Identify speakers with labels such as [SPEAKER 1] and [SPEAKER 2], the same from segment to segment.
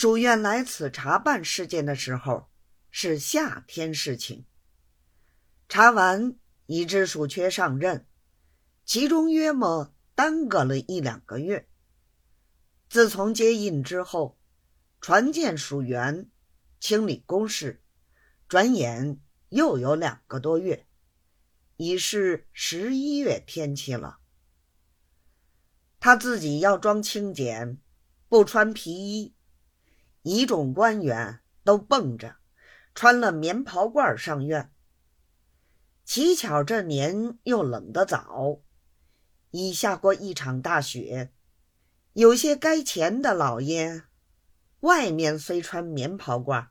[SPEAKER 1] 署院来此查办事件的时候是夏天事情，查完已知署缺上任，其中约莫耽搁了一两个月。自从接印之后，传见署员，清理公事，转眼又有两个多月，已是十一月天气了。他自己要装清简，不穿皮衣，一众官员都蹦着，穿了棉袍褂上院。乞巧这年又冷得早，已下过一场大雪。有些该钱的老爷，外面虽穿棉袍褂，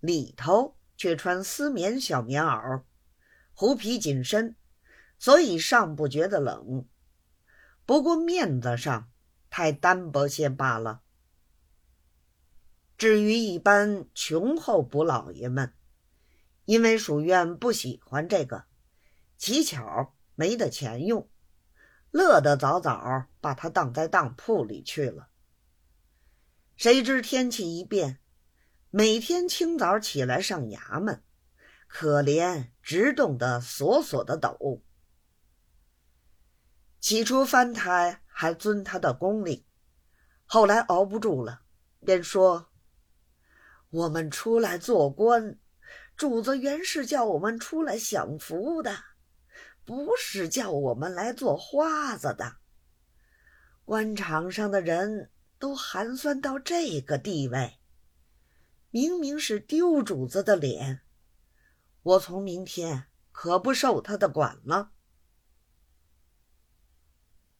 [SPEAKER 1] 里头却穿丝棉小棉袄，狐皮紧身，所以尚不觉得冷。不过面子上太单薄些罢了。至于一般穷厚补老爷们，因为属院不喜欢这个，乞巧没得钱用。乐得早早把他当在当铺里去了。谁知天气一变，每天清早起来上衙门，可怜直冻得索索的抖。起初翻台还尊他的功力，后来熬不住了，便说：“我们出来做官，主子原是叫我们出来享福的。”不是叫我们来做花子的。官场上的人都寒酸到这个地位，明明是丢主子的脸。我从明天可不受他的管了。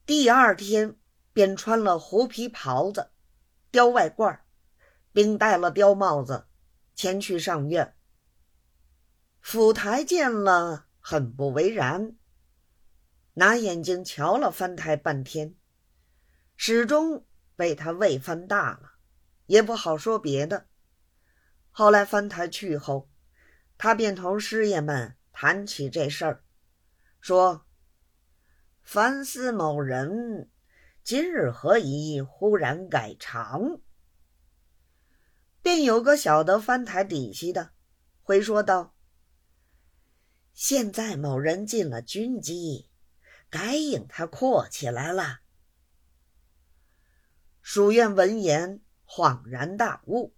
[SPEAKER 1] 第二天便穿了狐皮袍子、貂外褂，并戴了貂帽子，前去上院。府台见了。很不为然，拿眼睛瞧了翻台半天，始终被他胃翻大了，也不好说别的。后来翻台去后，他便同师爷们谈起这事儿，说：“凡思某人今日何以忽然改常？”便有个晓得翻台底细的，回说道。现在某人进了军机，该引他阔起来了。书院闻言恍然大悟，